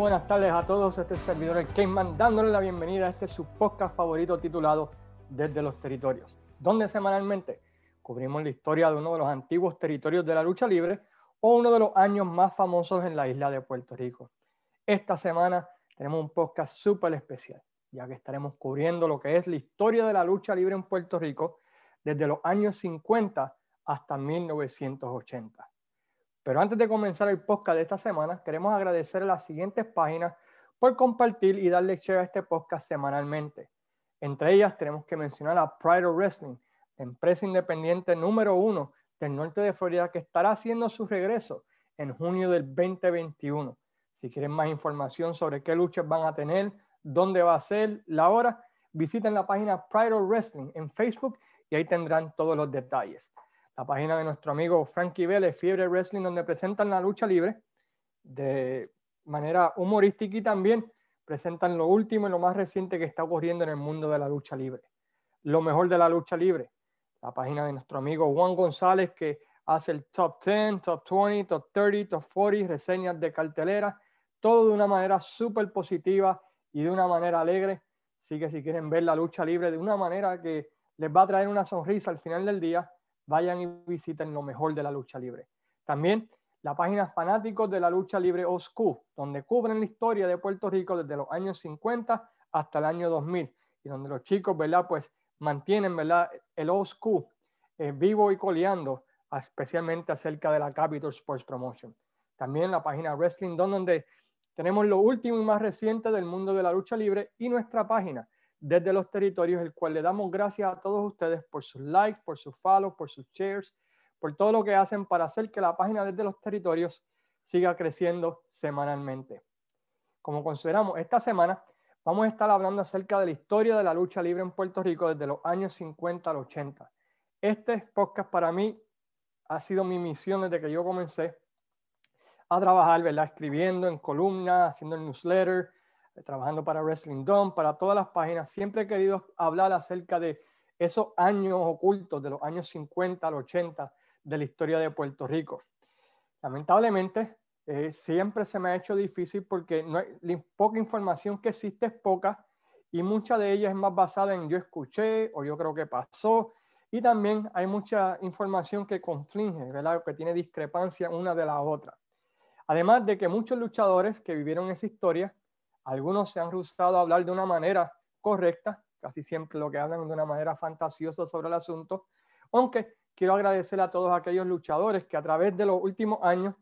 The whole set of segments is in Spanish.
Buenas tardes a todos, este es el servidor El Cayman dándole la bienvenida a este su podcast favorito titulado Desde los Territorios, donde semanalmente cubrimos la historia de uno de los antiguos territorios de la lucha libre o uno de los años más famosos en la isla de Puerto Rico. Esta semana tenemos un podcast súper especial, ya que estaremos cubriendo lo que es la historia de la lucha libre en Puerto Rico desde los años 50 hasta 1980. Pero antes de comenzar el podcast de esta semana, queremos agradecer a las siguientes páginas por compartir y darle share a este podcast semanalmente. Entre ellas tenemos que mencionar a Pride of Wrestling, empresa independiente número uno del norte de Florida que estará haciendo su regreso en junio del 2021. Si quieren más información sobre qué luchas van a tener, dónde va a ser, la hora, visiten la página Pride of Wrestling en Facebook y ahí tendrán todos los detalles la página de nuestro amigo Frankie Vélez, Fiebre Wrestling, donde presentan la lucha libre de manera humorística y también presentan lo último y lo más reciente que está ocurriendo en el mundo de la lucha libre. Lo mejor de la lucha libre, la página de nuestro amigo Juan González, que hace el top 10, top 20, top 30, top 40, reseñas de cartelera, todo de una manera súper positiva y de una manera alegre. Así que si quieren ver la lucha libre de una manera que les va a traer una sonrisa al final del día, vayan y visiten lo mejor de la lucha libre. También la página Fanáticos de la Lucha Libre Oscu, donde cubren la historia de Puerto Rico desde los años 50 hasta el año 2000 y donde los chicos, ¿verdad? Pues mantienen, ¿verdad? El Oscu eh, vivo y coleando, especialmente acerca de la Capital Sports Promotion. También la página Wrestling donde tenemos lo último y más reciente del mundo de la lucha libre y nuestra página desde los territorios, el cual le damos gracias a todos ustedes por sus likes, por sus follows, por sus shares, por todo lo que hacen para hacer que la página desde los territorios siga creciendo semanalmente. Como consideramos, esta semana vamos a estar hablando acerca de la historia de la lucha libre en Puerto Rico desde los años 50 al 80. Este podcast para mí ha sido mi misión desde que yo comencé a trabajar, ¿verdad? Escribiendo en columnas, haciendo el newsletter, trabajando para Wrestling Dome, para todas las páginas, siempre he querido hablar acerca de esos años ocultos, de los años 50 al 80 de la historia de Puerto Rico. Lamentablemente, eh, siempre se me ha hecho difícil porque no hay, poca información que existe es poca y mucha de ella es más basada en yo escuché o yo creo que pasó. Y también hay mucha información que conflige, ¿verdad? que tiene discrepancia una de la otra. Además de que muchos luchadores que vivieron esa historia algunos se han rehusado a hablar de una manera correcta, casi siempre lo que hablan de una manera fantasiosa sobre el asunto, aunque quiero agradecer a todos aquellos luchadores que a través de los últimos años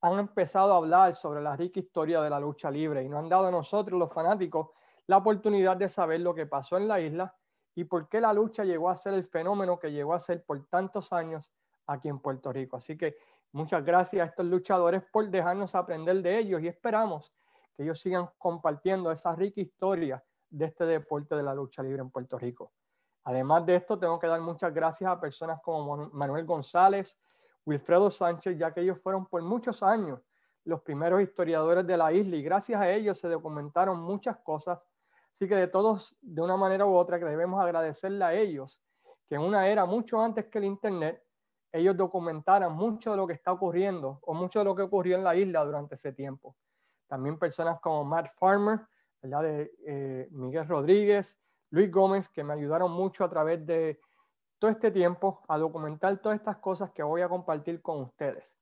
han empezado a hablar sobre la rica historia de la lucha libre y nos han dado a nosotros, los fanáticos, la oportunidad de saber lo que pasó en la isla y por qué la lucha llegó a ser el fenómeno que llegó a ser por tantos años aquí en Puerto Rico. Así que muchas gracias a estos luchadores por dejarnos aprender de ellos y esperamos que ellos sigan compartiendo esa rica historia de este deporte de la lucha libre en Puerto Rico. Además de esto, tengo que dar muchas gracias a personas como Manuel González, Wilfredo Sánchez, ya que ellos fueron por muchos años los primeros historiadores de la isla y gracias a ellos se documentaron muchas cosas. Así que de todos, de una manera u otra, que debemos agradecerle a ellos, que en una era mucho antes que el Internet, ellos documentaran mucho de lo que está ocurriendo o mucho de lo que ocurrió en la isla durante ese tiempo. También personas como Matt Farmer, ¿verdad? de eh, Miguel Rodríguez, Luis Gómez, que me ayudaron mucho a través de todo este tiempo a documentar todas estas cosas que voy a compartir con ustedes.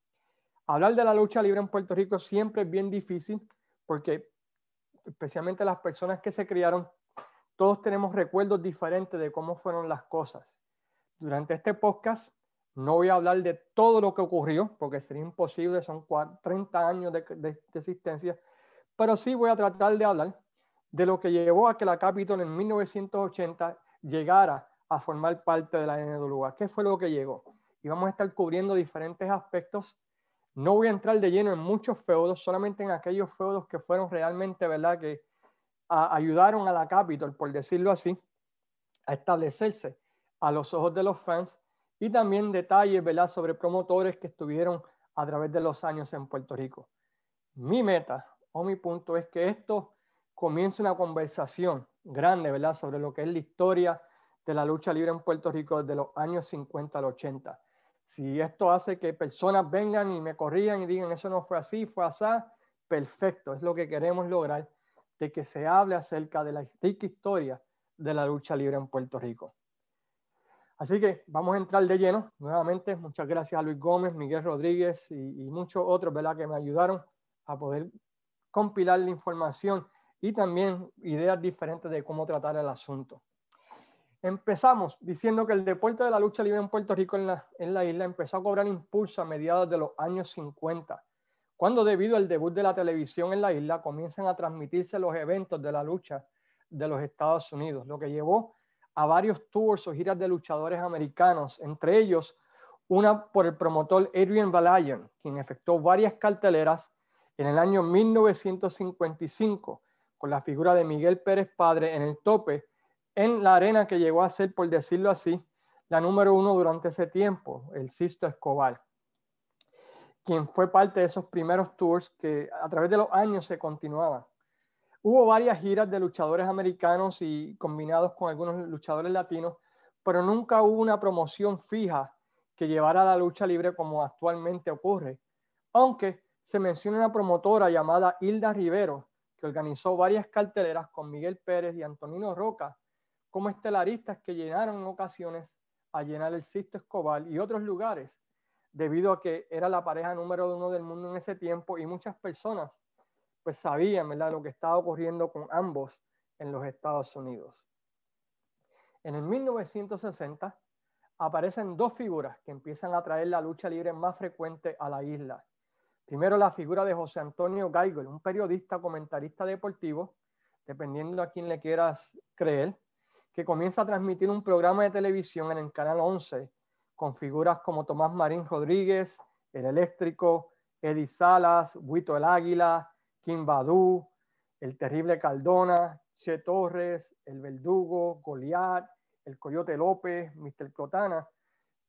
Hablar de la lucha libre en Puerto Rico siempre es bien difícil porque especialmente las personas que se criaron, todos tenemos recuerdos diferentes de cómo fueron las cosas. Durante este podcast no voy a hablar de todo lo que ocurrió, porque sería imposible, son 30 años de, existencia, pero sí voy a tratar de hablar de lo que llevó a que la Capitol en 1980 llegara a formar parte de la NWA. ¿Qué fue lo que llegó? Y vamos a estar cubriendo diferentes aspectos. No voy a entrar de lleno en muchos feudos, solamente en aquellos feudos que fueron realmente, ¿verdad?, que ayudaron a la Capitol, por decirlo así, a establecerse a los ojos de los fans y también detalles ¿verdad? sobre promotores que estuvieron a través de los años en Puerto Rico. Mi meta o mi punto es que esto comience una conversación grande ¿verdad? sobre lo que es la historia de la lucha libre en Puerto Rico desde los años 50 al 80. Si esto hace que personas vengan y me corrían y digan eso no fue así, fue así, perfecto, es lo que queremos lograr, de que se hable acerca de la rica historia de la lucha libre en Puerto Rico. Así que vamos a entrar de lleno. Nuevamente, muchas gracias a Luis Gómez, Miguel Rodríguez y, muchos otros ¿verdad? que me ayudaron a poder compilar la información y también ideas diferentes de cómo tratar el asunto. Empezamos diciendo que el deporte de la lucha libre en Puerto Rico en la, en la isla empezó a cobrar impulso a mediados de los años 50, cuando debido al debut de la televisión en la isla comienzan a transmitirse los eventos de la lucha de los Estados Unidos, lo que llevó a varios tours o giras de luchadores americanos, entre ellos una por el promotor Adrian Valayan, quien efectuó varias carteleras en el año 1955 con la figura de Miguel Pérez Padre en el tope en la arena que llegó a ser, por decirlo así, la número uno durante ese tiempo, el Sisto Escobar, quien fue parte de esos primeros tours que a través de los años se continuaban. Hubo varias giras de luchadores americanos y combinados con algunos luchadores latinos, pero nunca hubo una promoción fija que llevara a la lucha libre como actualmente ocurre, aunque se menciona una promotora llamada Hilda Rivero, que organizó varias carteleras con Miguel Pérez y Antonino Roca como estelaristas que llenaron en ocasiones a llenar el Sisto Escobar y otros lugares, debido a que era la pareja número uno del mundo en ese tiempo y muchas personas pues sabían ¿verdad? lo que estaba ocurriendo con ambos en los Estados Unidos. En el 1960 aparecen dos figuras que empiezan a traer la lucha libre más frecuente a la isla. Primero la figura de José Antonio Geigel, un periodista comentarista deportivo, dependiendo a quién le quieras creer, que comienza a transmitir un programa de televisión en el Canal 11 con figuras como Tomás Marín Rodríguez, El Eléctrico, Eddie Salas, Huito el Águila, Kim Badu, el terrible Caldona, Che Torres, el Verdugo, Goliat, el Coyote López, Mr. Clotana,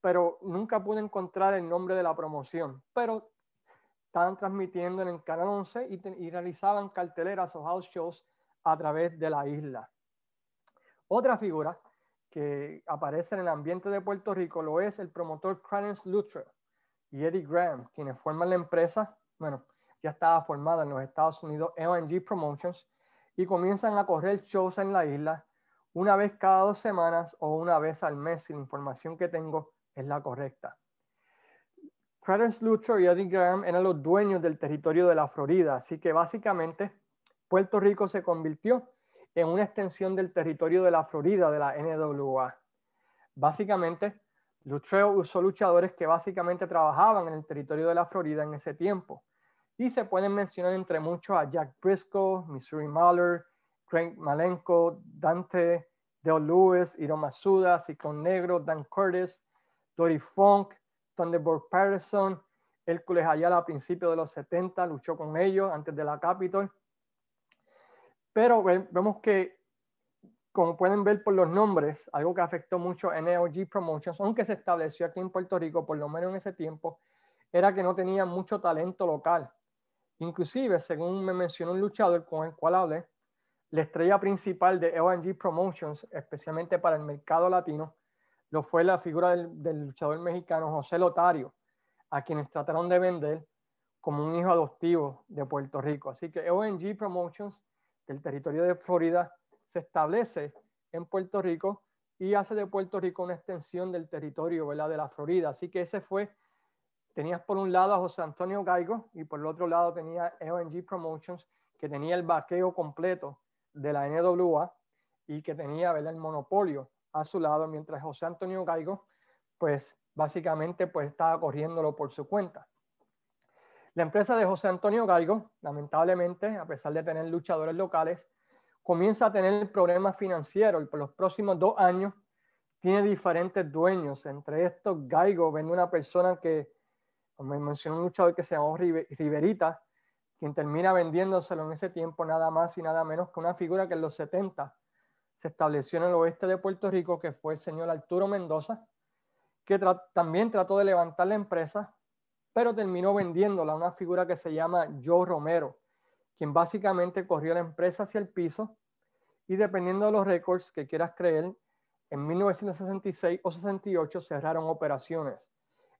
pero nunca pude encontrar el nombre de la promoción. Pero estaban transmitiendo en el Canal 11 y, realizaban carteleras o house shows a través de la isla. Otra figura que aparece en el ambiente de Puerto Rico lo es el promotor Clarence Luttrell y Eddie Graham, quienes forman la empresa, bueno, ya estaba formada en los Estados Unidos, ONG Promotions, y comienzan a correr shows en la isla una vez cada dos semanas o una vez al mes, si la información que tengo es la correcta. Clarence Luther y Eddie Graham eran los dueños del territorio de la Florida, así que básicamente Puerto Rico se convirtió en una extensión del territorio de la Florida de la NWA. Básicamente, Luttrell usó luchadores que básicamente trabajaban en el territorio de la Florida en ese tiempo. Y se pueden mencionar entre muchos a Jack Briscoe, Missouri Mahler, Craig Malenko, Dante, Dale Lewis, Hiro Masuda, Ciclón Negro, Dan Curtis, Dory Funk, Thunderbolt Patterson, Hércules Ayala a principios de los 70, luchó con ellos antes de la Capitol. Pero vemos que, como pueden ver por los nombres, algo que afectó mucho a NOG Promotions, aunque se estableció aquí en Puerto Rico, por lo menos en ese tiempo, era que no tenía mucho talento local. Inclusive, según me mencionó un luchador con el cual hablé, la estrella principal de LNG Promotions, especialmente para el mercado latino, lo fue la figura del, luchador mexicano José Lotario, a quienes trataron de vender como un hijo adoptivo de Puerto Rico. Así que ONG Promotions del territorio de Florida se establece en Puerto Rico y hace de Puerto Rico una extensión del territorio de la Florida. Así que ese fue tenías por un lado a José Antonio Gaigo y por el otro lado tenía ONG Promotions, que tenía el vaqueo completo de la NWA y que tenía el monopolio a su lado, mientras José Antonio Gaigo, pues básicamente pues estaba corriéndolo por su cuenta. La empresa de José Antonio Gaigo, lamentablemente, a pesar de tener luchadores locales, comienza a tener problemas financieros y por los próximos dos años tiene diferentes dueños. Entre estos, Gaigo vende una persona que me mencionó un luchador que se llamó Riverita, quien termina vendiéndoselo en ese tiempo nada más y nada menos que una figura que en los 70 se estableció en el oeste de Puerto Rico, que fue el señor Arturo Mendoza, que también trató de levantar la empresa, pero terminó vendiéndola a una figura que se llama Joe Romero, quien básicamente corrió la empresa hacia el piso y dependiendo de los récords que quieras creer, en 1966 o 68 cerraron operaciones.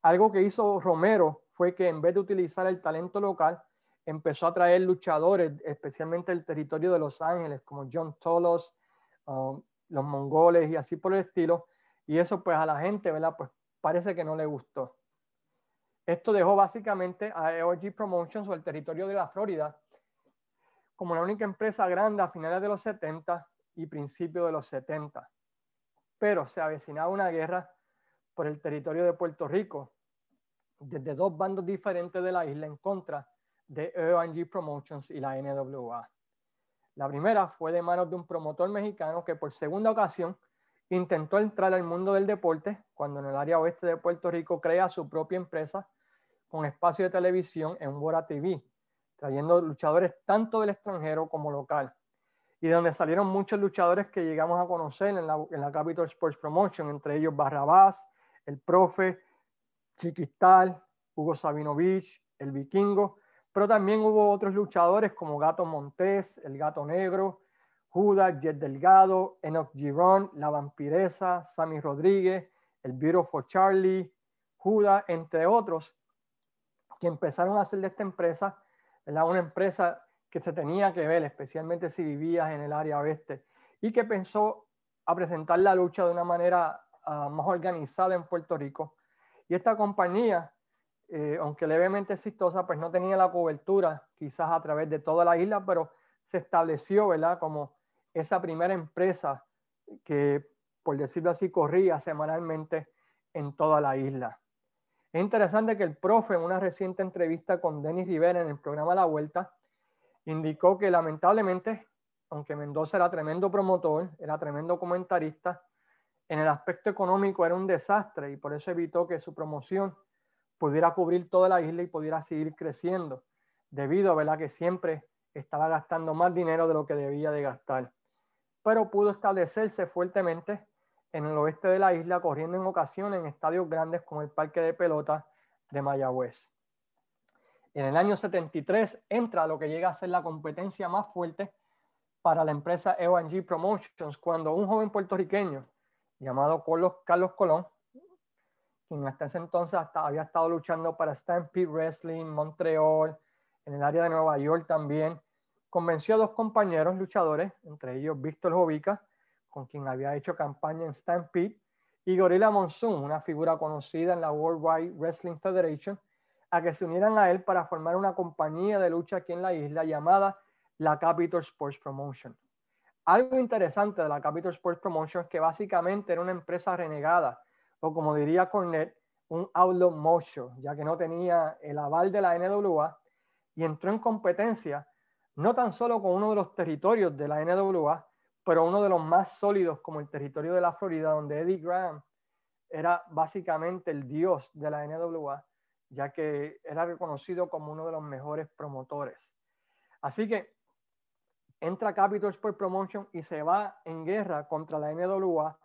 Algo que hizo Romero fue que en vez de utilizar el talento local, empezó a traer luchadores, especialmente el territorio de Los Ángeles, como John Tolos, um, los mongoles y así por el estilo. Y eso pues a la gente, ¿verdad? Pues parece que no le gustó. Esto dejó básicamente a EOG Promotions o el territorio de la Florida como la única empresa grande a finales de los 70 y principios de los 70. Pero se avecinaba una guerra por el territorio de Puerto Rico, desde dos bandos diferentes de la isla en contra de EOG Promotions y la NWA. La primera fue de manos de un promotor mexicano que por segunda ocasión intentó entrar al mundo del deporte cuando en el área oeste de Puerto Rico crea su propia empresa con espacio de televisión en Wora TV, trayendo luchadores tanto del extranjero como local. Y de donde salieron muchos luchadores que llegamos a conocer en la, en la Capital Sports Promotion, entre ellos Barrabás, el profe, Chiquistal, Hugo Sabinovich, el vikingo, pero también hubo otros luchadores como Gato Montés, el Gato Negro, Judas, Jet Delgado, Enoch Giron, La Vampiresa, Sammy Rodríguez, el Beautiful Charlie, Judas, entre otros, que empezaron a hacer de esta empresa una empresa que se tenía que ver, especialmente si vivías en el área oeste, y que pensó a presentar la lucha de una manera uh, más organizada en Puerto Rico. Y esta compañía, eh, aunque levemente exitosa, pues no tenía la cobertura quizás a través de toda la isla, pero se estableció, ¿verdad? Como esa primera empresa que, por decirlo así, corría semanalmente en toda la isla. Es interesante que el profe en una reciente entrevista con Denis Rivera en el programa La Vuelta indicó que lamentablemente, aunque Mendoza era tremendo promotor, era tremendo comentarista, en el aspecto económico era un desastre y por eso evitó que su promoción pudiera cubrir toda la isla y pudiera seguir creciendo, debido a que siempre estaba gastando más dinero de lo que debía de gastar. Pero pudo establecerse fuertemente en el oeste de la isla, corriendo en ocasiones en estadios grandes como el Parque de Pelota de Mayagüez. En el año 73 entra lo que llega a ser la competencia más fuerte para la empresa EONG Promotions, cuando un joven puertorriqueño llamado Carlos, Colón, quien hasta ese entonces había estado luchando para Stampede Wrestling, Montreal, en el área de Nueva York también, convenció a dos compañeros luchadores, entre ellos Víctor Jovica, con quien había hecho campaña en Stampede, y Gorilla Monsoon, una figura conocida en la World Wide Wrestling Federation, a que se unieran a él para formar una compañía de lucha aquí en la isla llamada la Capital Sports Promotion. Algo interesante de la Capital Sports Promotion es que básicamente era una empresa renegada, o como diría Cornet, un outlaw motion, ya que no tenía el aval de la NWA y entró en competencia no tan solo con uno de los territorios de la NWA, pero uno de los más sólidos como el territorio de la Florida, donde Eddie Graham era básicamente el dios de la NWA, ya que era reconocido como uno de los mejores promotores. Así que entra Capital Sport Promotion y se va en guerra contra la NWA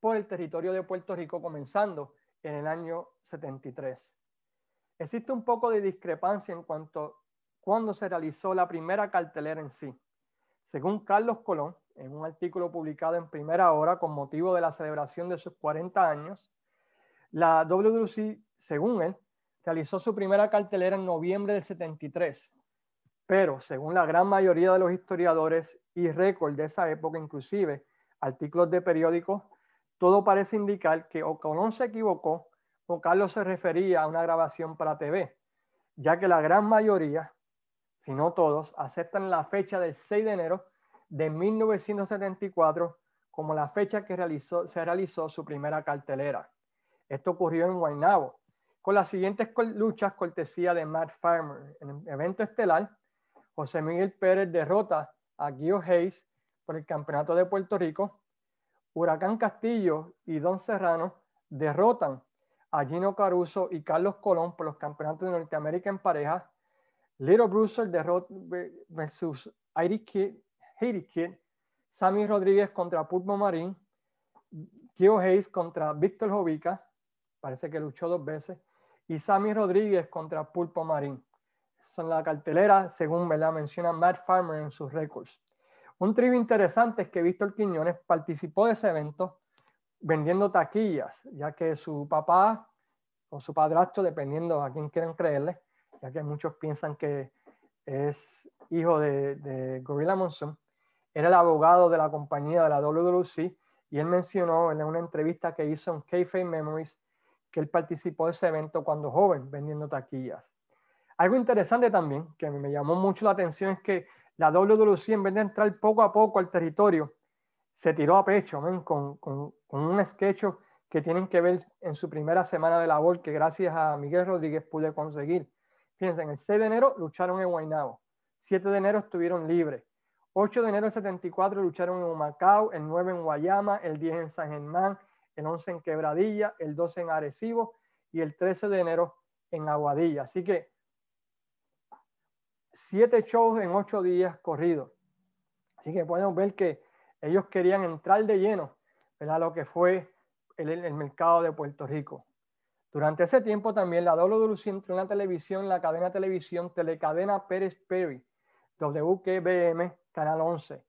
por el territorio de Puerto Rico, comenzando en el año 73. Existe un poco de discrepancia en cuanto a cuándo se realizó la primera cartelera en sí. Según Carlos Colón, en un artículo publicado en primera hora con motivo de la celebración de sus 40 años, la WWC, según él, realizó su primera cartelera en noviembre del 73, pero según la gran mayoría de los historiadores y récords de esa época, inclusive artículos de periódicos, todo parece indicar que o Colón se equivocó o Carlos se refería a una grabación para TV, ya que la gran mayoría, si no todos, aceptan la fecha del 6 de enero de 1974 como la fecha que realizó, se realizó su primera cartelera. Esto ocurrió en Guaynabo, con las siguientes luchas cortesía de Matt Farmer. En el evento estelar, José Miguel Pérez derrota a Gio Hayes por el Campeonato de Puerto Rico. Huracán Castillo y Don Serrano derrotan a Gino Caruso y Carlos Colón por los campeonatos de Norteamérica en pareja. Little Bruiser derrota versus Haiti Kid, Sammy Rodríguez contra Pulpo Marín, Gio Hayes contra Víctor Jovica, parece que luchó dos veces, y Sammy Rodríguez contra Pulpo Marín son la cartelera, según la menciona Matt Farmer en sus récords. Un tribu interesante es que Víctor Quiñones participó de ese evento vendiendo taquillas, ya que su papá o su padrastro, dependiendo a quién quieran creerle, ya que muchos piensan que es hijo de, de Gorilla Monsoon, era el abogado de la compañía de la WWC y él mencionó en una entrevista que hizo en K-Fame Memories que él participó de ese evento cuando joven vendiendo taquillas. Algo interesante también que me llamó mucho la atención es que la WWC en vez de entrar poco a poco al territorio, se tiró a pecho con, con, un sketch que tienen que ver en su primera semana de labor que gracias a Miguel Rodríguez pude conseguir. Fíjense, el 6 de enero lucharon en Guaynabo, 7 de enero estuvieron libres, 8 de enero del 74 lucharon en Macao, el 9 en Guayama, el 10 en San Germán, el 11 en Quebradilla, el 12 en Arecibo y el 13 de enero en Aguadilla. Así que siete shows en ocho días corridos. Así que podemos ver que ellos querían entrar de lleno a lo que fue el, el, mercado de Puerto Rico. Durante ese tiempo también la WWC entró en la televisión, la cadena de televisión Telecadena Pérez Perry, WQBM, Canal 11,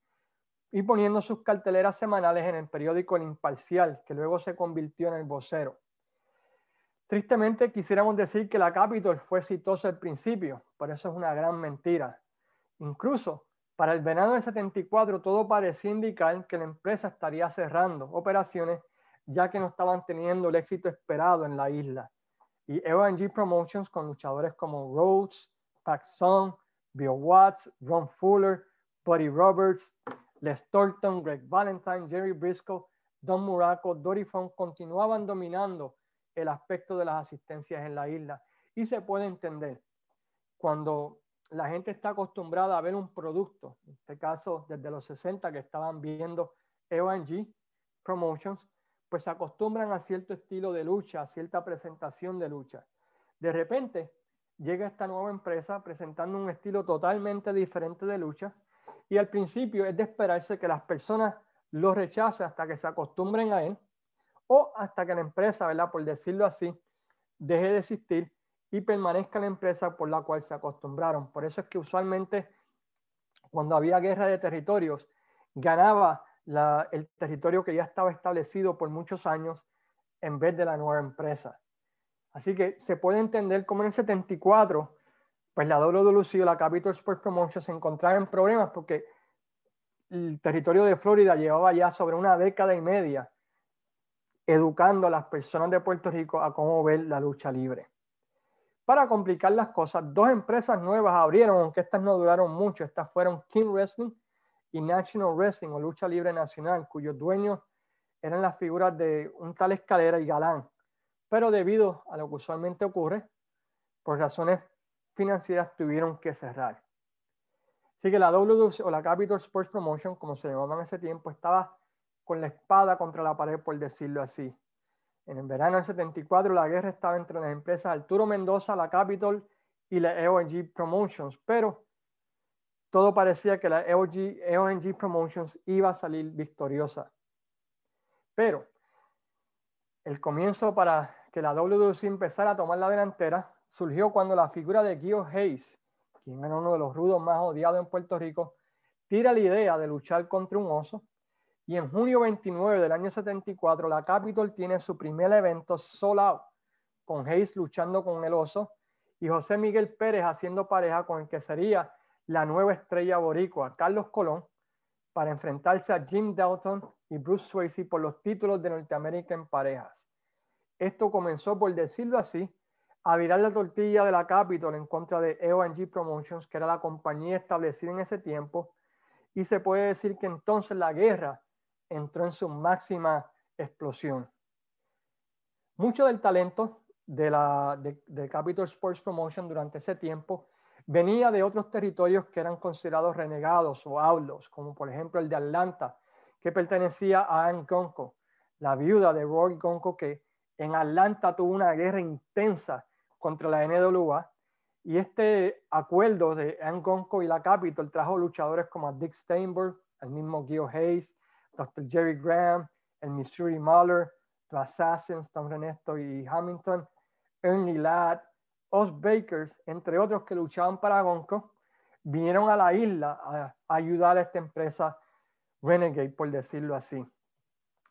y poniendo sus carteleras semanales en el periódico El Imparcial, que luego se convirtió en El Vocero. Tristemente quisiéramos decir que la Capitol fue exitosa al principio, pero eso es una gran mentira. Incluso para el verano del 74 todo parecía indicar que la empresa estaría cerrando operaciones ya que no estaban teniendo el éxito esperado en la isla. Y EONG Promotions con luchadores como Rhodes, Paxson, Bill Watts, Ron Fuller, Buddy Roberts, Les Thornton, Greg Valentine, Jerry Briscoe, Don Muraco, Dory Funk continuaban dominando el aspecto de las asistencias en la isla. Y se puede entender cuando la gente está acostumbrada a ver un producto, en este caso desde los 60 que estaban viendo EONG Promotions, pues se acostumbran a cierto estilo de lucha, a cierta presentación de lucha. De repente llega esta nueva empresa presentando un estilo totalmente diferente de lucha y al principio es de esperarse que las personas lo rechacen hasta que se acostumbren a él o hasta que la empresa, ¿verdad? Por decirlo así, deje de existir y permanezca la empresa por la cual se acostumbraron. Por eso es que usualmente cuando había guerra de territorios, ganaba el territorio que ya estaba establecido por muchos años en vez de la nueva empresa. Así que se puede entender cómo en el 74, pues la WWC o la Capital Sports Promotion se encontraban en problemas porque el territorio de Florida llevaba ya sobre una década y media educando a las personas de Puerto Rico a cómo ver la lucha libre. Para complicar las cosas, dos empresas nuevas abrieron, aunque estas no duraron mucho. Estas fueron King Wrestling y National Wrestling o Lucha Libre Nacional, cuyos dueños eran las figuras de un tal Escalera y Galán. Pero debido a lo que usualmente ocurre, por razones financieras tuvieron que cerrar. Así que la WWC o la Capital Sports Promotion, como se llamaba en ese tiempo, estaba con la espada contra la pared, por decirlo así. En el verano del 74 la guerra estaba entre las empresas Arturo Mendoza, la Capitol y la EONG Promotions, pero todo parecía que la EOG, EONG Promotions iba a salir victoriosa. Pero el comienzo para que la WWC empezara a tomar la delantera surgió cuando la figura de Gio Hayes, quien era uno de los rudos más odiados en Puerto Rico, tira la idea de luchar contra un oso y en junio 29 del año 74, la Capitol tiene su primer evento sold out, con Hayes luchando con el oso y José Miguel Pérez haciendo pareja con el que sería la nueva estrella boricua, Carlos Colón, para enfrentarse a Jim Dalton y Bruce Swayze por los títulos de Norteamérica en parejas. Esto comenzó, por decirlo así, a virar la tortilla de la Capitol en contra de EONG Promotions, que era la compañía establecida en ese tiempo, y se puede decir que entonces la guerra entró en su máxima explosión. Mucho del talento de, la, de, Capital Sports Promotion durante ese tiempo venía de otros territorios que eran considerados renegados o outlaws, como por ejemplo el de Atlanta, que pertenecía a Anne Gonco, la viuda de Roy Gonco, que en Atlanta tuvo una guerra intensa contra la NWA. Y este acuerdo de Anne Gonco y la Capitol trajo luchadores como Dick Steinberg, el mismo Gio Hayes, Dr. Jerry Graham, el Missouri Mahler, The Assassins, Tom Ernesto y Hamilton, Ernie Ladd, Os Bakers, entre otros que luchaban para Gonco, vinieron a la isla a, ayudar a esta empresa Renegade, por decirlo así.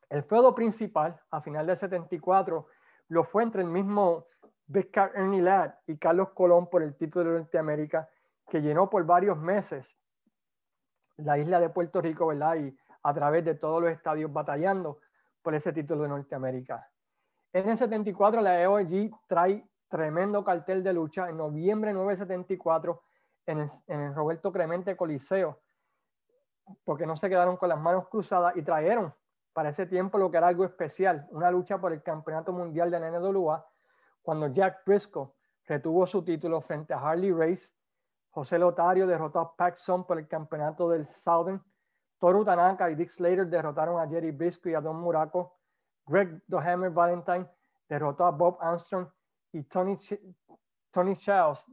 El feudo principal, a final del 74, lo fue entre el mismo Big Ernie Ladd y Carlos Colón por el título de Norteamérica, que llenó por varios meses la isla de Puerto Rico, ¿verdad? Y a través de todos los estadios batallando por ese título de Norteamérica. En el 74 la EOG trae tremendo cartel de lucha en noviembre 974 en el, en el Roberto Clemente Coliseo, porque no se quedaron con las manos cruzadas y trajeron para ese tiempo lo que era algo especial, una lucha por el campeonato mundial de la NWA, cuando Jack Briscoe retuvo su título frente a Harley Race, José Lotario derrotó a Paxson por el campeonato del Southern, Toru Tanaka y Dick Slater derrotaron a Jerry Briscoe y a Don Muraco, Greg The Hammer Valentine derrotó a Bob Armstrong y Tony, Charles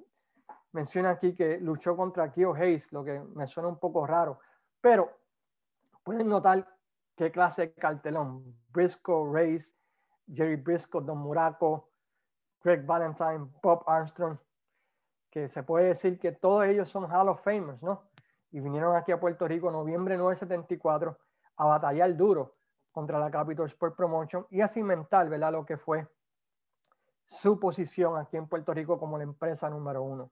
menciona aquí que luchó contra Kyo Hayes, lo que me suena un poco raro, pero pueden notar qué clase de cartelón. Briscoe, Race, Jerry Briscoe, Don Muraco, Greg Valentine, Bob Armstrong, que se puede decir que todos ellos son Hall of Famers, ¿no? Y vinieron aquí a Puerto Rico en noviembre 974 a batallar duro contra la Capitol Sport Promotion y a cimentar, ¿verdad? Lo que fue su posición aquí en Puerto Rico como la empresa número uno.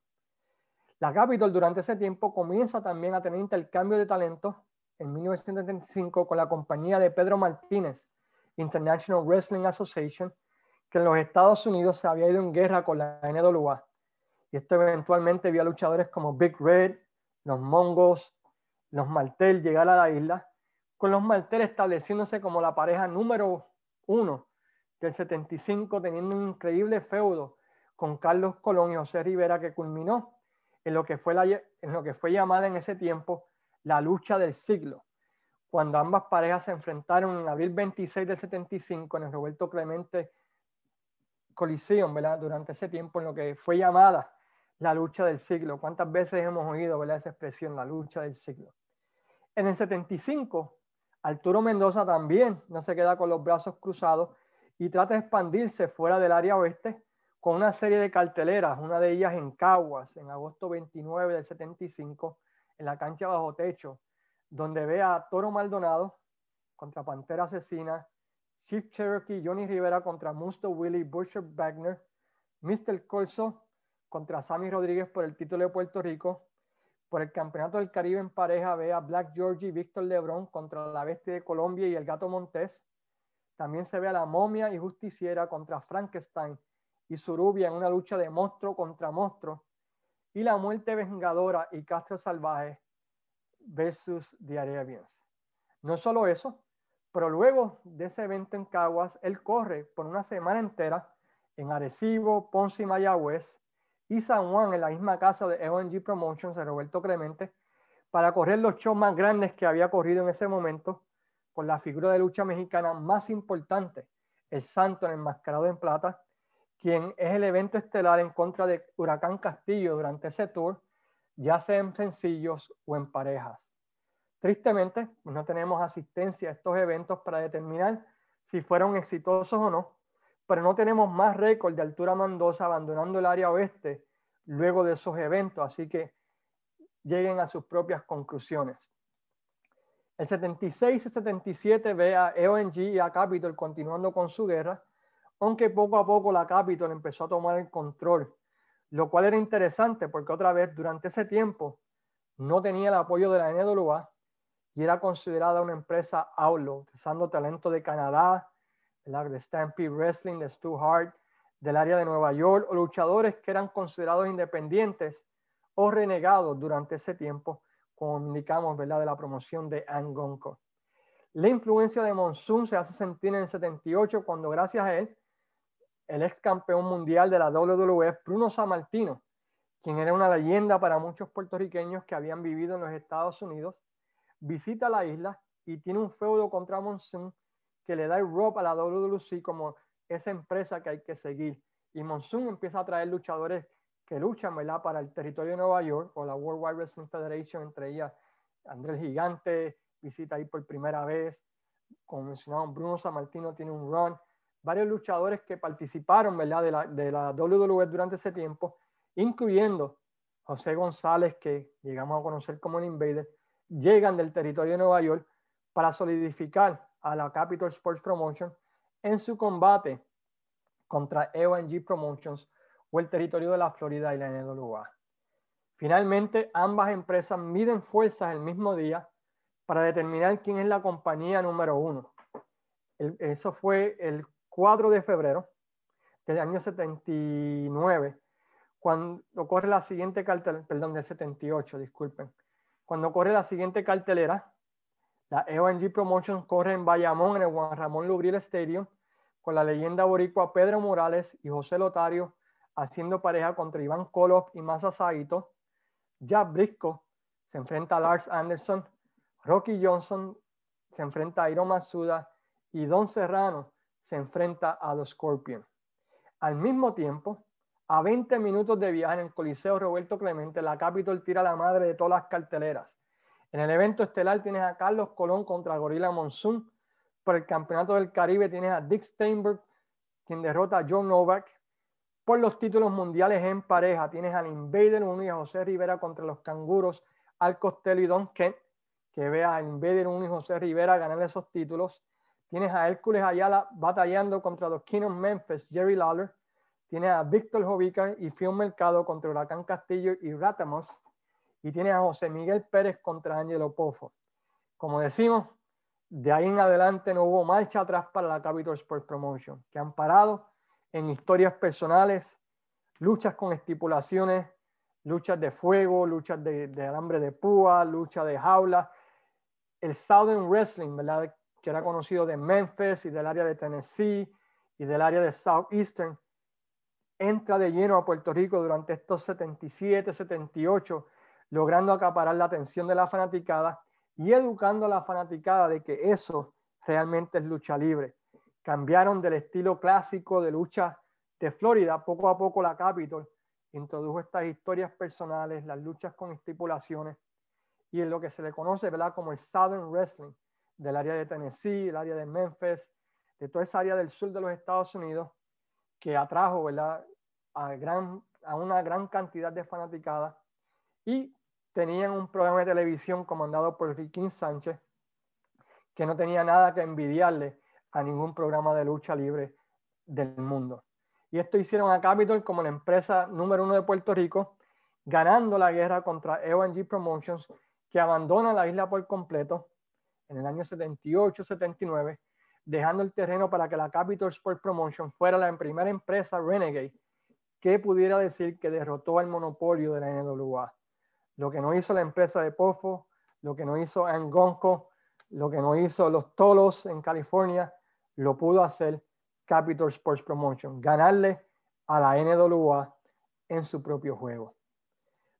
La Capitol durante ese tiempo comienza también a tener intercambio de talentos en 1975 con la compañía de Pedro Martínez, International Wrestling Association, que en los Estados Unidos se había ido en guerra con la NWA. Y esto eventualmente vio a luchadores como Big Red, los Mongos, los Martel llegar a la isla, con los Martel estableciéndose como la pareja número uno del 75, teniendo un increíble feudo con Carlos Colón y José Rivera que culminó en lo que fue, la, en lo que fue llamada en ese tiempo la lucha del siglo, cuando ambas parejas se enfrentaron en abril 26 del 75 en el Roberto Clemente Coliseum, ¿verdad? Durante ese tiempo en lo que fue llamada la lucha del siglo. ¿Cuántas veces hemos oído ¿verdad? esa expresión, la lucha del siglo? En el 75, Arturo Mendoza también no se queda con los brazos cruzados y trata de expandirse fuera del área oeste con una serie de carteleras, una de ellas en Caguas, en agosto 29 del 75, en la cancha bajo techo, donde ve a Toro Maldonado contra Pantera Asesina, Chief Cherokee Johnny Rivera contra Musto Willie Butcher Wagner, Mr. Corso contra Sammy Rodríguez por el título de Puerto Rico, por el Campeonato del Caribe en pareja ve a Black Georgie y Víctor Lebron contra la Bestia de Colombia y el Gato Montés. También se ve a la Momia y Justiciera contra Frankenstein y Surubia en una lucha de monstruo contra monstruo y la muerte vengadora y Castro Salvaje versus The Arabians. No solo eso, pero luego de ese evento en Caguas, él corre por una semana entera en Arecibo, Ponce y Mayagüez y San Juan en la misma casa de EONG Promotions de Roberto Clemente para correr los shows más grandes que había corrido en ese momento con la figura de lucha mexicana más importante, el Santo en el en Plata, quien es el evento estelar en contra de Huracán Castillo durante ese tour, ya sea en sencillos o en parejas. Tristemente, no tenemos asistencia a estos eventos para determinar si fueron exitosos o no, pero no tenemos más récord de altura Mendoza abandonando el área oeste luego de esos eventos, así que lleguen a sus propias conclusiones. El 76 y 77 ve a EONG y a Capitol continuando con su guerra, aunque poco a poco la Capitol empezó a tomar el control, lo cual era interesante porque otra vez durante ese tiempo no tenía el apoyo de la NWA y era considerada una empresa outlaw, usando talento de Canadá, de Stampede Wrestling, de Stu Hart, del área de Nueva York, o luchadores que eran considerados independientes o renegados durante ese tiempo, como indicamos, ¿verdad? De la promoción de Angonco. La influencia de Monsoon se hace sentir en el 78 cuando gracias a él el ex campeón mundial de la WWF, Bruno Sammartino, quien era una leyenda para muchos puertorriqueños que habían vivido en los Estados Unidos, visita la isla y tiene un feudo contra Monsoon que le da el rope a la WWC como esa empresa que hay que seguir. Y Monsoon empieza a traer luchadores que luchan ¿verdad? para el territorio de Nueva York o la World Wide Wrestling Federation, entre ellas Andrés Gigante, visita ahí por primera vez. Como mencionamos, Bruno Sammartino tiene un run varios luchadores que participaron ¿verdad? De, la, de la WWE durante ese tiempo, incluyendo José González, que llegamos a conocer como el Invader, llegan del territorio de Nueva York para solidificar a la Capital Sports Promotion en su combate contra EONG Promotions o el territorio de la Florida y la NWA. Finalmente, ambas empresas miden fuerzas el mismo día para determinar quién es la compañía número uno. eso fue el 4 de febrero del año 79, cuando corre la siguiente cartelera, perdón, del 78, disculpen, cuando corre la siguiente cartelera, la EONG Promotions corre en Bayamón, en el Juan Ramón Lubril Stadium, con la leyenda boricua Pedro Morales y José Lotario haciendo pareja contra Iván Koloff y Masa Saito. Jack Brisco se enfrenta a Lars Anderson, Rocky Johnson se enfrenta a Hiro Matsuda y Don Serrano se enfrenta a los Scorpion. Al mismo tiempo, a 20 minutos de viaje en el Coliseo Roberto Clemente, la Capitol tira la madre de todas las carteleras. En el evento estelar tienes a Carlos Colón contra Gorilla Monsoon. Por el Campeonato del Caribe tienes a Dick Steinberg, quien derrota a John Novak. Por los títulos mundiales en pareja tienes al Invader 1 y a José Rivera contra los Canguros, Al Costello y Don Kent, que vea a Invader 1 y José Rivera ganar esos títulos. Tienes a Hércules Ayala batallando contra los King of Memphis, Jerry Lawler. Tienes a Víctor Jovica y Phil Mercado contra Huracán Castillo y Ratamos. Y tienes a José Miguel Pérez contra Angelo Pozo. Como decimos, de ahí en adelante no hubo marcha atrás para la Capital Sports Promotion, que han parado en historias personales, luchas con estipulaciones, luchas de fuego, luchas de, de alambre de púa, lucha de jaula. El Southern Wrestling, ¿verdad? que era conocido de Memphis y del área de Tennessee y del área de Southeastern, entra de lleno a Puerto Rico durante estos 77, 78, logrando acaparar la atención de la fanaticada y educando a la fanaticada de que eso realmente es lucha libre. Cambiaron del estilo clásico de lucha de Florida, poco a poco la Capitol introdujo estas historias personales, las luchas con estipulaciones y en lo que se le conoce ¿verdad? como el Southern Wrestling del área de Tennessee, el área de Memphis, de toda esa área del sur de los Estados Unidos que atrajo ¿verdad? A, una gran cantidad de fanaticadas y tenían un programa de televisión comandado por Riquín Sánchez que no tenía nada que envidiarle a ningún programa de lucha libre del mundo. Y esto hicieron a Capitol como la empresa número uno de Puerto Rico, ganando la guerra contra EONG Promotions, que abandona la isla por completo en el año 78-79, dejando el terreno para que la Capitol Sport Promotion fuera la primera empresa Renegade que pudiera decir que derrotó al monopolio de la NWA. Lo que no hizo la empresa de Pofo, lo que no hizo Angonco, lo que no hizo los Tolos en California, lo pudo hacer Capitol Sports Promotion, ganarle a la NWA en su propio juego.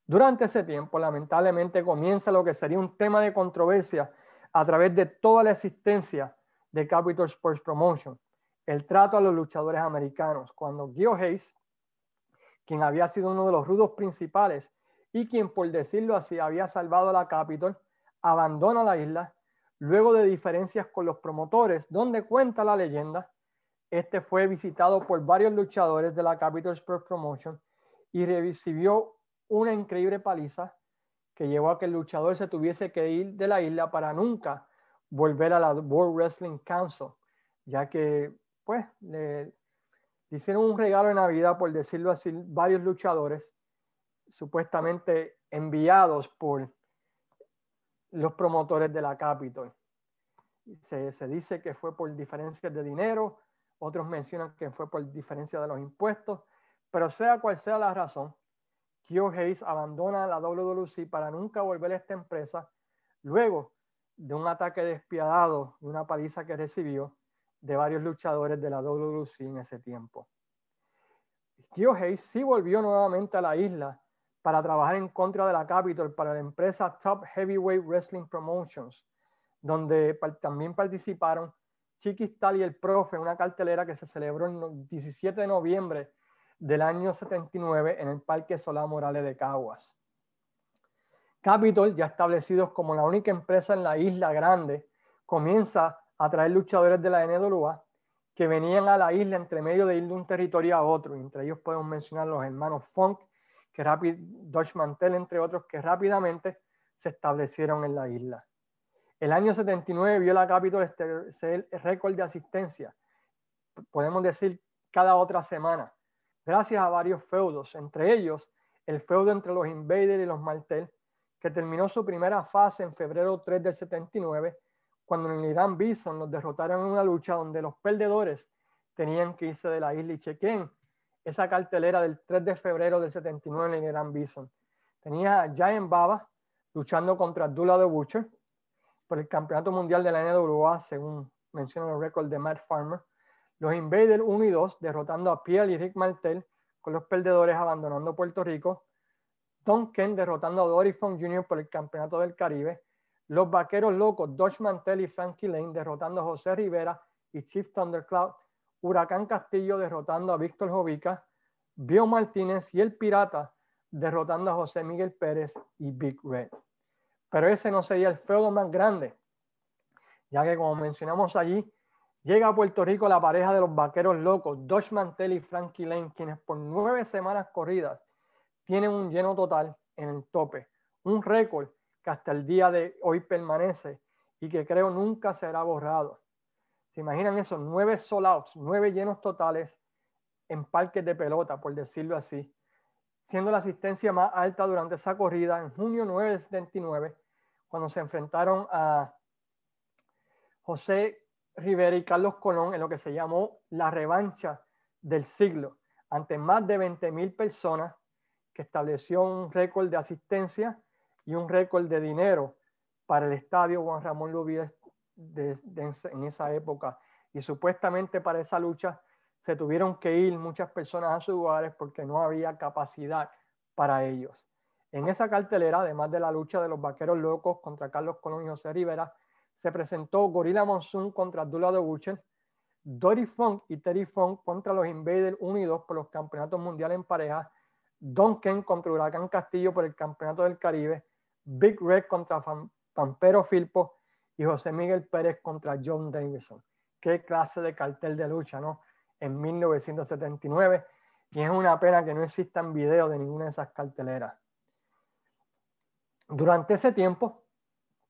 Durante ese tiempo, lamentablemente, comienza lo que sería un tema de controversia a través de toda la existencia de Capitol Sports Promotion, el trato a los luchadores americanos, cuando Gio Hayes, quien había sido uno de los rudos principales y quien, por decirlo así, había salvado a la Capitol, abandona la isla. Luego de diferencias con los promotores, donde cuenta la leyenda, este fue visitado por varios luchadores de la Capitol Sports Promotion y recibió una increíble paliza que llevó a que el luchador se tuviese que ir de la isla para nunca volver a la World Wrestling Council, ya que pues le, hicieron un regalo de Navidad, por decirlo así, varios luchadores supuestamente enviados por los promotores de la Capitol. Se, se, dice que fue por diferencias de dinero, otros mencionan que fue por diferencia de los impuestos, pero sea cual sea la razón, Kyo Hayes abandona la WWC para nunca volver a esta empresa luego de un ataque despiadado y una paliza que recibió de varios luchadores de la WWC en ese tiempo. Kyo Hayes sí volvió nuevamente a la isla para trabajar en contra de la Capitol para la empresa Top Heavyweight Wrestling Promotions, donde también participaron Chiquistal y el Profe, una cartelera que se celebró el 17 de noviembre del año 79 en el Parque Solá Morales de Caguas. Capitol, ya establecidos como la única empresa en la isla grande, comienza a traer luchadores de la NWA que venían a la isla entre medio de ir de un territorio a otro. Entre ellos podemos mencionar los hermanos Funk, que rápido, Dodge Mantel, entre otros, que rápidamente se establecieron en la isla. El año 79 vio la Capitol ser récord de asistencia, podemos decir cada otra semana, gracias a varios feudos, entre ellos el feudo entre los Invaders y los Martel, que terminó su primera fase en febrero 3 del 79, cuando en el Irán Bison los derrotaron en una lucha donde los perdedores tenían que irse de la isla y chequen esa cartelera del 3 de febrero del 79 en el Irán Bison. Tenía a Giant Baba luchando contra Abdullah the Butcher por el campeonato mundial de la NWA, según menciona el récord de Matt Farmer. Los Invaders 1 y 2 derrotando a Pierre y Rick Martel con los perdedores abandonando Puerto Rico. Don Ken derrotando a Dory Funk Jr. por el campeonato del Caribe. Los Vaqueros Locos, Dodge Mantel y Frankie Lane derrotando a José Rivera y Chief Thundercloud. Huracán Castillo derrotando a Víctor Jovica. Bio Martínez y el Pirata derrotando a José Miguel Pérez y Big Red. Pero ese no sería el feudo más grande, ya que como mencionamos allí, llega a Puerto Rico la pareja de los vaqueros locos, Dodge Mantel y Frankie Lane, quienes por nueve semanas corridas tienen un lleno total en el tope, un récord que hasta el día de hoy permanece y que creo nunca será borrado. ¿Se imaginan eso? Nueve sold nueve llenos totales en parques de pelota, por decirlo así siendo la asistencia más alta durante esa corrida en junio 9 de 79, cuando se enfrentaron a José Rivera y Carlos Colón en lo que se llamó la revancha del siglo, ante más de 20 mil personas, que estableció un récord de asistencia y un récord de dinero para el estadio Juan Ramón En esa época. Y supuestamente para esa lucha se tuvieron que ir muchas personas a sus lugares porque no había capacidad para ellos. En esa cartelera, además de la lucha de los vaqueros locos contra Carlos Colón y José Rivera, se presentó Gorilla Monsoon contra Abdullah de Butcher, Dory Funk y Terry Funk contra los Invaders unidos por los campeonatos mundiales en pareja, Don Ken contra Huracán Castillo por el campeonato del Caribe, Big Red contra Pampero Filpo y José Miguel Pérez contra John Davidson. Qué clase de cartel de lucha, ¿no? en 1979 y es una pena que no existan videos de ninguna de esas carteleras. Durante ese tiempo,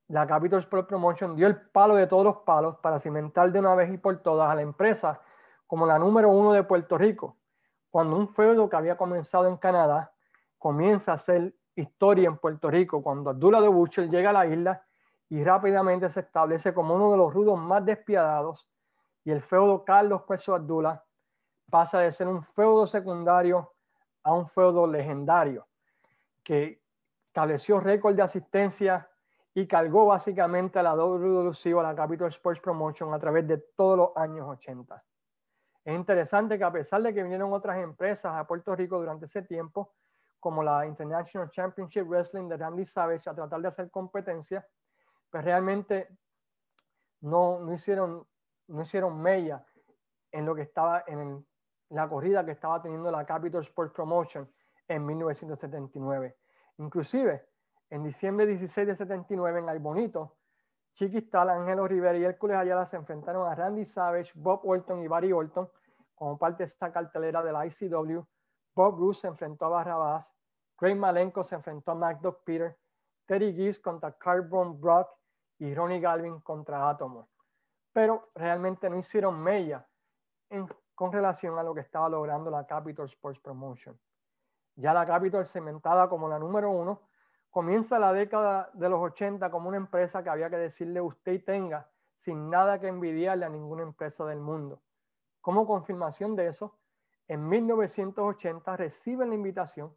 la Capital Sport Promotion dio el palo de todos los palos para cimentar de una vez y por todas a la empresa como la número uno de Puerto Rico, cuando un feudo que había comenzado en Canadá comienza a hacer historia en Puerto Rico, cuando Abdullah de Butcher llega a la isla y rápidamente se establece como uno de los rudos más despiadados y el feudo Carlos Cueso Abdullah pasa de ser un feudo secundario a un feudo legendario que estableció récord de asistencia y cargó básicamente a la WWE a la Capital Sports Promotion a través de todos los años 80. Es interesante que a pesar de que vinieron otras empresas a Puerto Rico durante ese tiempo, como la International Championship Wrestling de Randy Savage, a tratar de hacer competencia, pues realmente no, no hicieron no hicieron mella en lo que estaba en la corrida que estaba teniendo la Capital Sports Promotion en 1979. Inclusive, en diciembre 16 de 79 en Albonito, Chiquistal, Ángelo Rivera y Hércules Ayala se enfrentaron a Randy Savage, Bob Orton y Barry Orton como parte de esta cartelera de la ICW. Bob Bruce se enfrentó a Barrabás, Craig Malenko se enfrentó a MacDoc Peter, Terry Gibbs contra Carbon Brock y Ronnie Galvin contra Atomo pero realmente no hicieron mella con relación a lo que estaba logrando la Capital Sports Promotion. Ya la Capital, cementada como la número uno, comienza la década de los 80 como una empresa que había que decirle usted y tenga sin nada que envidiarle a ninguna empresa del mundo. Como confirmación de eso, en 1980 reciben la invitación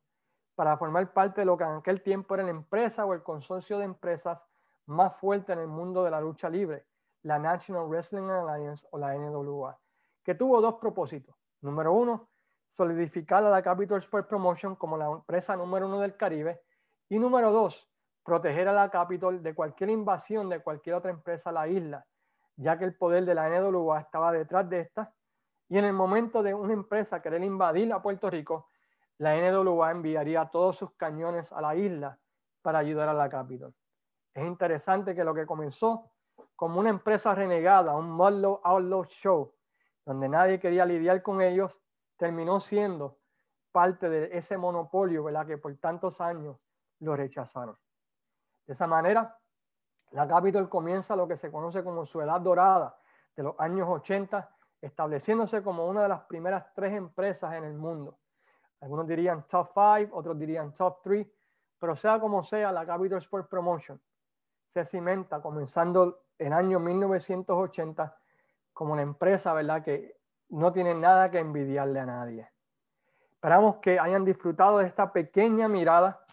para formar parte de lo que en aquel tiempo era la empresa o el consorcio de empresas más fuerte en el mundo de la lucha libre, la National Wrestling Alliance o la NWA, que tuvo dos propósitos. Número uno, solidificar a la Capital Sports Promotion como la empresa número uno del Caribe. Y número dos, proteger a la Capital de cualquier invasión de cualquier otra empresa a la isla, ya que el poder de la NWA estaba detrás de esta. Y en el momento de una empresa querer invadir a Puerto Rico, la NWA enviaría todos sus cañones a la isla para ayudar a la Capital. Es interesante que lo que comenzó como una empresa renegada, un modelo Outlaw Show, donde nadie quería lidiar con ellos, terminó siendo parte de ese monopolio, ¿verdad? Que por tantos años lo rechazaron. De esa manera, la Capitol comienza lo que se conoce como su edad dorada de los años 80, estableciéndose como una de las primeras tres empresas en el mundo. Algunos dirían top 5, otros dirían top 3, pero sea como sea, la Capital Sport Promotion cimenta comenzando el año 1980 como una empresa, ¿verdad? Que no tiene nada que envidiarle a nadie. Esperamos que hayan disfrutado de esta pequeña mirada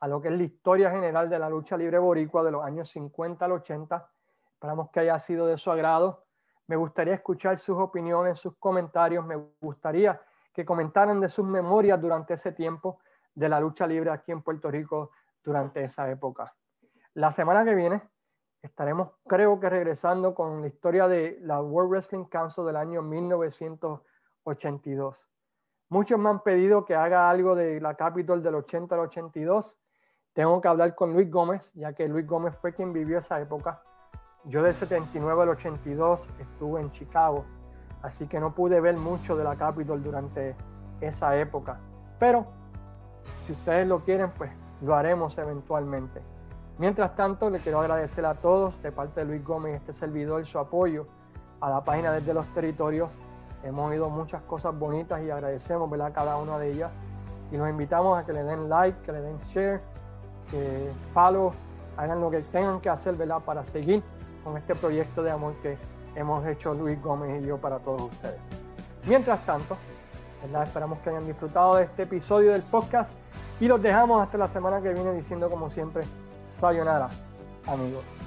a lo que es la historia general de la lucha libre boricua de los años 50 al 80. Esperamos que haya sido de su agrado. Me gustaría escuchar sus opiniones, sus comentarios. Me gustaría que comentaran de sus memorias durante ese tiempo de la lucha libre aquí en Puerto Rico durante esa época. La semana que viene estaremos, creo que regresando con la historia de la World Wrestling Council del año 1982. Muchos me han pedido que haga algo de la Capitol del 80 al 82. Tengo que hablar con Luis Gómez, ya que Luis Gómez fue quien vivió esa época. Yo del 79 al 82 estuve en Chicago, así que no pude ver mucho de la Capitol durante esa época. Pero si ustedes lo quieren, pues lo haremos eventualmente. Mientras tanto, le quiero agradecer a todos de parte de Luis Gómez y este servidor su apoyo a la página desde los territorios. Hemos oído muchas cosas bonitas y agradecemos cada una de ellas. Y los invitamos a que le den like, que le den share, que follow, hagan lo que tengan que hacer para seguir con este proyecto de amor que hemos hecho Luis Gómez y yo para todos ustedes. Mientras tanto, esperamos que hayan disfrutado de este episodio del podcast y los dejamos hasta la semana que viene diciendo como siempre Sayonara, amigos.